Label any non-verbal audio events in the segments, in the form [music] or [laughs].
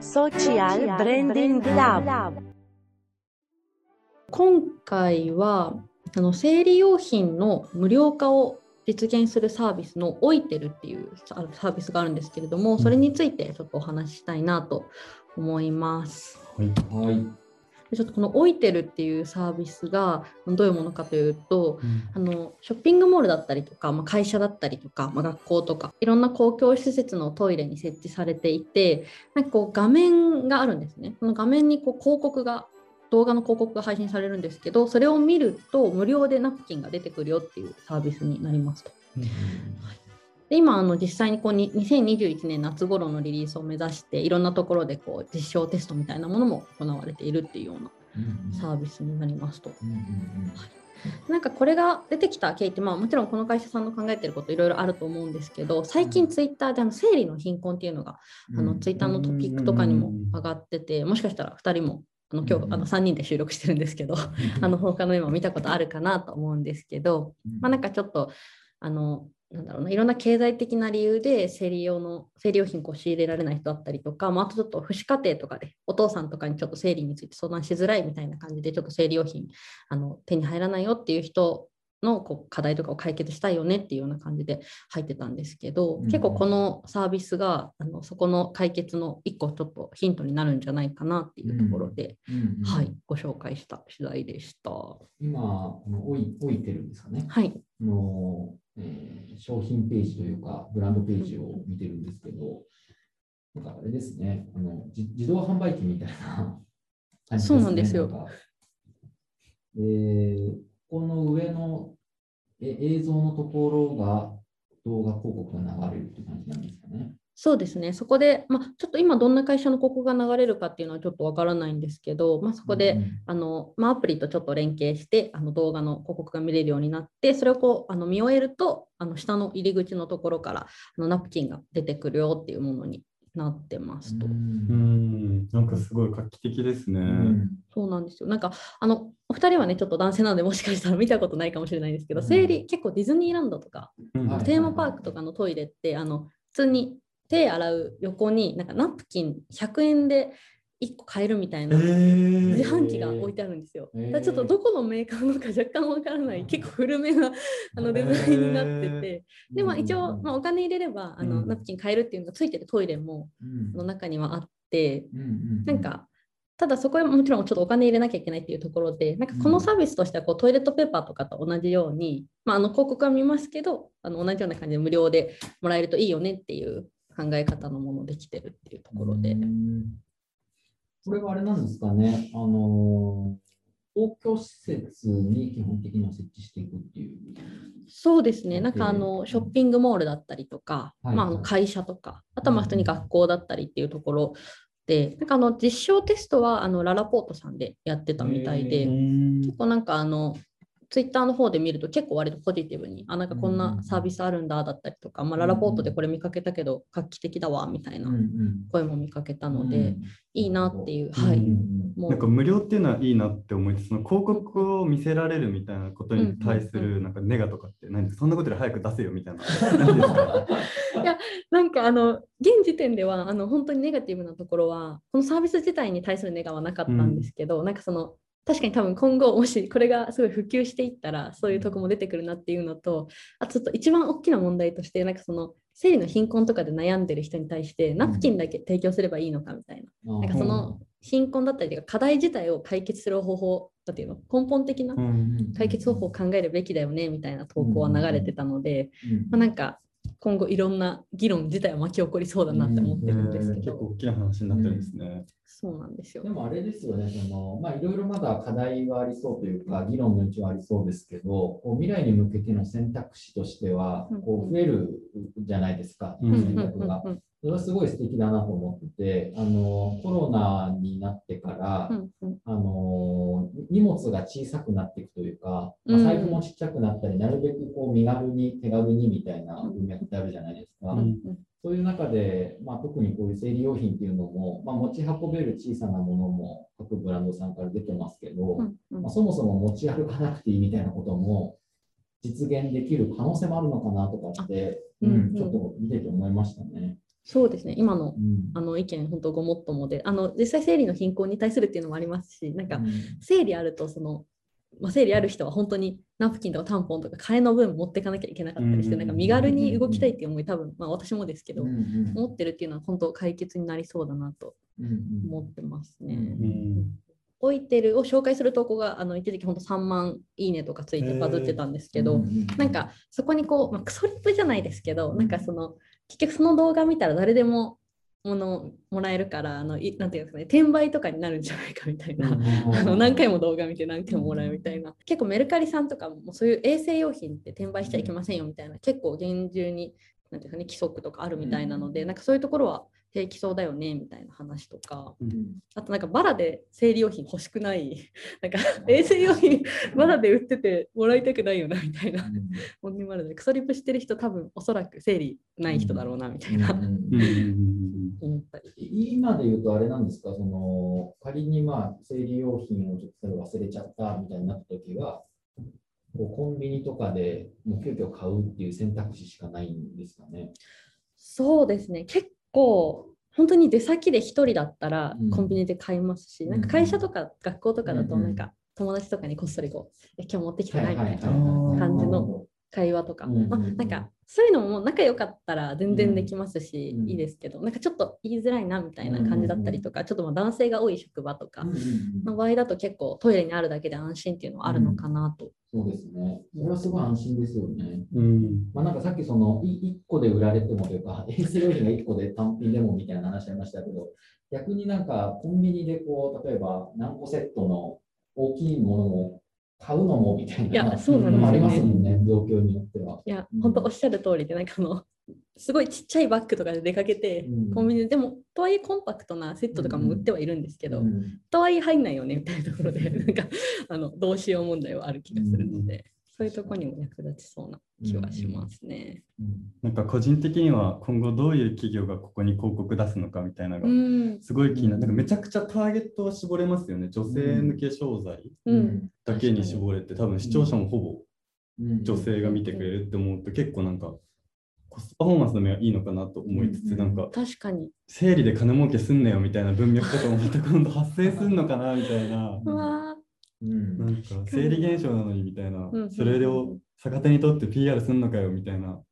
Social Branding Lab 今回はあの生理用品の無料化を実現するサービスのオイテルっていうサービスがあるんですけれども、それについてちょっとお話ししたいなと思います。はい。はい。でちょっとこのオイテルっていうサービスがどういうものかというと、あのショッピングモールだったりとか、まあ、会社だったりとか、まあ、学校とかいろんな公共施設のトイレに設置されていてなんかこう画面があるんですね。この画面にこう広告が動画の広告が配信されるんですけどそれを見ると無料でナプキンが出てくるよっていうサービスになりますと。で今あの実際にこうに2021年夏頃のリリースを目指していろんなところでこう実証テストみたいなものも行われているっていうようなサービスになりますと。なんかこれが出てきた経緯って、まあ、もちろんこの会社さんの考えてることいろいろあると思うんですけど最近ツイッターであの生理の貧困っていうのが、あのツイッターのトピックとかにも上がっててもしかしたら2人もあの今日あの3人で収録してるんですけどあの他の今見たことあるかなと思うんですけど、まあ、なんかちょっとあのなんだろうないろんな経済的な理由で生理用の生理用品を仕入れられない人だったりとか、まあ、あとちょっと父子家庭とかでお父さんとかにちょっと生理について相談しづらいみたいな感じでちょっと生理用品あの手に入らないよっていう人のこう課題とかを解決したいよねっていうような感じで入ってたんですけど、うん結構このサービスがあのそこの解決の一個ちょっとヒントになるんじゃないかなっていうところで、はい、ご紹介した取材でした。今、この置い置いてるんですかね。はい、の、えー商品ページというか、ブランドページを見てるんですけど、なんかあれですね、あのじ自動販売機みたいな [laughs] 感じですね。そうなんですよ。えーこの上のえ映像のところが動画広告が流れるって感じなんですかね。そうですね、そこで、まあ、ちょっと今どんな会社の広告が流れるかっていうのはちょっとわからないんですけど、まあ、そこで、うんあのまあ、アプリとちょっと連携してあの動画の広告が見れるようになってそれをこうあの見終えるとあの下の入り口のところからあのナプキンが出てくるよっていうものになってますと。うん。うん、なんかすごい画期的ですね。うん。そうなんですよ。なんかあのお二人はねちょっと男性なのでもしかしたら見たことないかもしれないんですけど、うん。生理結構ディズニーランドとかテーマパークとかのトイレってあの普通に手洗う横になんかナプキン100円で1個買えるみたいなえー。自販機が置いてあるんですよ。へー。だからちょっとどこのメーカーのか若干わからない結構古めなあのデザインになってて、でまあ一応、まあ、お金入れればあの、うん。ナプキン買えるっていうのがついてるトイレもうん。の中にはあって、うんうんなんかただそこへもちろんちょっとお金入れなきゃいけないっていうところでなんかこのサービスとしてはこうトイレットペーパーとかと同じように、まあ、あの広告は見ますけどあの同じような感じで無料でもらえるといいよねっていう考え方のものできてるっていうところで。うん。これはあれなんですかね、あの公共施設に基本的には設置していくっていう。そうですね、なんかあえのーショッピングモールだったりとか、はい。まあ、あのはい会社とか、あとはまあ普通に学校だったりっていうところで、なんかあの実証テストはあのララポートさんでやってたみたいで、へ結構なんかあのツイッターの方で見ると結構割とポジティブに、あ、なんかこんなサービスあるんだだったりとか、まあ、ララポートでこれ見かけたけど画期的だわみたいな声も見かけたので、いいなっていう、はい、もう。なんか無料っていうのはいいなって思いつつ、その広告を見せられるみたいなことに対すうんうんるなんかネガとかって何ですかそんなことで早く出せよみたいな。何ですかなんかあの現時点ではあの本当にネガティブなところはこのサービス自体に対するネガはなかったんですけど、なんかその確かに多分今後もしこれがすごい普及していったらそういうとこも出てくるなっていうのとあとちょっと一番大きな問題としてなんかその生理の貧困とかで悩んでる人に対してナプキンだけ提供すればいいのかみたいな,、なんかその貧困だったりとか課題自体を解決する方法だっていうの根本的なうん解決方法を考えるべきだよねみたいな投稿は流れてたので、うん。まあ、なんか今後いろんな議論自体は巻き起こりそうだなって思ってるんですけど、結構大きな話になってるんですね。そうなんですよで。もあれですよね、そのまあ、いろいろまだ課題はありそうというか、議論の余地はありそうですけど、こう未来に向けての選択肢としてはうん、こう増えるじゃないですか、うん選択が。うんそれはすごい素敵だなと思ってて、あのコロナになってから、うんうん。あの荷物が小さくなっていくというか、まうん。あ、財布もちっちゃくなったり、なるべくこう身軽に手軽にみたいな文脈ってあるじゃないですか。うん。うんそういう中で、まあ、特にこういう生理用品っていうのも、まあ、持ち運べる小さなものも各ブランドさんから出てますけど、うんうん。まあ、そもそも持ち歩かなくていいみたいなことも実現できる可能性もあるのかなとかって、うん。うんちょっと見てて思いましたね。そうですね。今のうん。あの意見本当ごもっともであの実際生理の貧困に対するっていうのもありますしなんかうん。生理あるとその、まあ、生理ある人は本当にナプキンとかタンポンとか替えの分持っていかなきゃいけなかったりして、うん。なんか身軽に動きたいっていう思い多分、まあ、私もですけど、持ってるっていうのは本当解決になりそうだなと思ってますね。うんオイテルを紹介する投稿があの一時期本当3万いいねとかついてバズってたんですけど、うんなんかそこにこう、まあ、クソリップじゃないですけど、なんかその結局その動画見たら誰でもものもらえるからあのいなんていうんですかね転売とかになるんじゃないかみたいな、あの何回も動画見て何回ももらえるみたいな。結構メルカリさんとかもそういう衛生用品って転売しちゃいけませんよみたいな結構厳重になんていうかね規則とかあるみたいなので、なんかそういうところは平気そうだよねみたいな話とか。うん。あとなんかバラで生理用品欲しくない？[laughs] なんか衛生用品バラで売っててもらいたくないよなみたいな。本音もあるのでクソリップしてる人多分おそらく生理ない人だろうなみたいな。今で言うとあれなんですか、その仮にまあ生理用品をちょっと忘れちゃったみたいになったときは、こうコンビニとかでもう急遽買うっていう選択肢しかないんですかね？そうですね。結構本当に出先で1人だったらうん。コンビニで買いますし、うん。なんか会社とか学校とかだとうん。なんか友達とかにこっそりこう「え今日持ってきてない?」みたいなはい感じの会話とか、うんうんうん。まあ、なんかそういうのも仲良かったら全然できますし、うんいいですけどなんかちょっと言いづらいなみたいな感じだったりとか、ちょっとまあ男性が多い職場とかうんうんうんの場合だと結構トイレにあるだけで安心っていうのはあるのかなと。そうですね。それはすごい安心ですよね。うんまあ、なんかさっきその1個で売られてもというか、衛生用品が1個で単品でもみたいな話ありましたけど、逆になんかコンビニでこう、例えば何個セットの大きいものを買うのもみたいなそうなんですよね。のもありますもんね、状況によっては。いやうん、本当おっしゃる通りで、なんかあの、すごいちっちゃいバッグとかで出かけて、うん。コンビニで、でも、とはいえコンパクトなセットとかも売ってはいるんですけど、うん。とはいえ入んないよねみたいなところで、なんかあのどうしよう問題はある気がするので、そういうところにも役立ちそうな気はしますね。うんなんか個人的には今後どういう企業がここに広告出すのかみたいなのうがん、すごい気になる。なんかめちゃくちゃターゲットは絞れますよね。女性向け商材うん、だけに絞れて、多分視聴者もほぼうん女性が見てくれるって思うと結構なんかコストパフォーマンスの面はいいのかなと思いつつ、うんなんか確かに。生理で金儲けすんなよみたいな文脈とかもまた今度発生すんのかなみたいな。うん。なんか生理現象なのにみたいな。う、んそれを逆手にとって PR すんのかよみたいなこ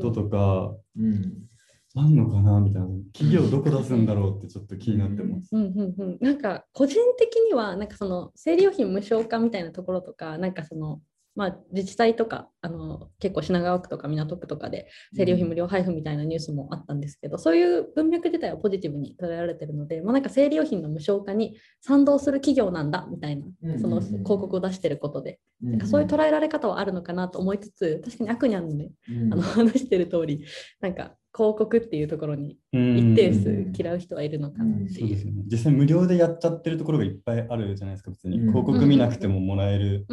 ととか、うん。あんのかなみたいな。企業どこ出すんだろうってちょっと気になってます。うんうんうん、なんか個人的にはなんかその生理用品無償化みたいなところとかなんかそのまあ自治体とかあの結構品川区とか港区とかで生理用品無料配布みたいなニュースもあったんですけど、そういう文脈自体はポジティブに捉えられてるので、まあ、なんか生理用品の無償化に賛同する企業なんだみたいなうんその広告を出してることで、うん。なんかそういう捉えられ方はあるのかなと思いつつ確かに悪にゃんのねうん。あの話してる通りなんか広告っていうところにうん。一定数嫌う人はいるのかなっていう。そうですよね。実際無料でやっちゃってるところがいっぱいあるじゃないですか、別に。うん。広告見なくてももらえる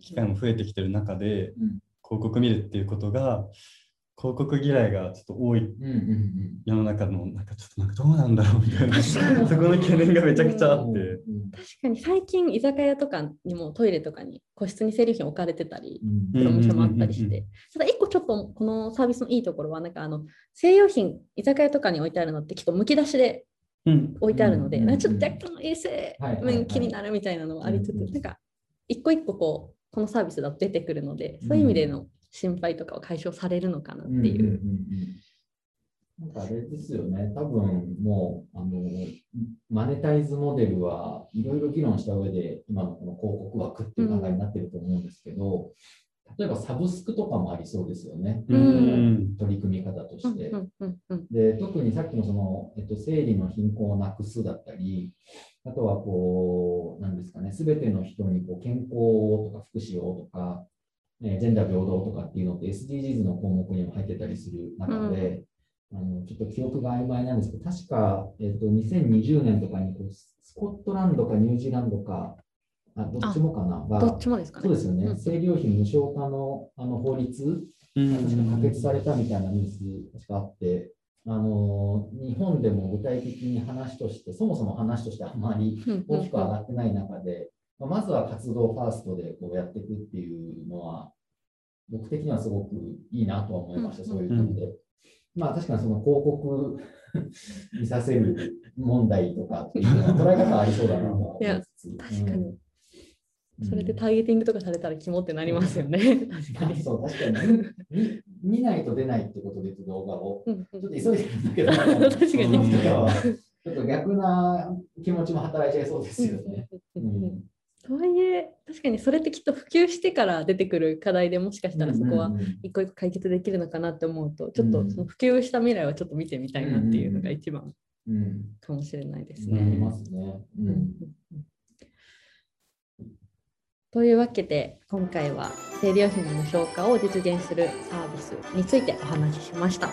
機会も増えてきてる中で、うん。広告見るっていうことが、広告嫌いがちょっと多いうんうん世の中の、なんかちょっとなんかどうなんだろうみたいな、そこの懸念がめちゃくちゃあって。うん確かに最近居酒屋とかにもトイレとかに個室に生理品置かれてたりうん。プロモーションもあったりしうんうんうんてただ一個ちょっとこのサービスのいいところはなんかあの生用品居酒屋とかに置いてあるのってきっとむき出しでうん。置いてあるので、うんなんかちょっと若干衛生面気になるみたいなのはありつつ、うんうんなんか一個一個こうこのサービスだと出てくるので、そういう意味での心配とかは解消されるのかなっていう。んんんうん。なんかあれですよね、多分もうあのマネタイズモデルはいろいろ議論した上で、今のこの広告枠っていう考えになってると思うんですけど、例えばサブスクとかもありそうですよね、うん。うん取り組み方として。うんうんうんで特にさっきのその、えっと、生理の貧困をなくすだったり、あとはこう、なんですかね、すべての人にこう健康をとか福祉をとか、えージェンダー平等とかっていうのって SDGs の項目にも入ってたりする中で、あのちょっと記憶が曖昧なんですけど、確か、えっと、2020年とかにこうススコットランドかニュージーランドか、あどっちもかなが、どっちもですかね。そうですよね、うん。生理用品無償化のあの法律うん。確か可決されたみたいなニュース確かあって、あの日本でも具体的に話として、そもそも話としてあまりうんうん。大きく上がってない中で、まずは活動ファーストでこうやっていくっていうのは、僕的にはすごくいいなとは思いました、うんそういう点で。まあ確かにその広告 [laughs] 見させる問題とかっていう捉え方ありそうだなとは思いつつ。確かに。うんそれでターゲティングとかされたらキモってなりますよね。[laughs] 確かに。そう、確かに見見ないと出ないってことで動画を、うんちょっと急いでるんだけど、[laughs] 確かにちょっと逆な気持ちも働いちゃいそうですよね。うんとはいえ、確かにそれってきっと普及してから出てくる課題でもしかしたらそこは一個一個解決できるのかなって思うと、ちょっうんとその普及した未来はちょっと見てみたいなっていうのが一番うん、かもしれないですね。というわけで今回は生理用品の無償化を実現するサービスについてお話ししました。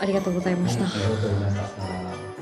ありがとうございました。はいありがとうございました。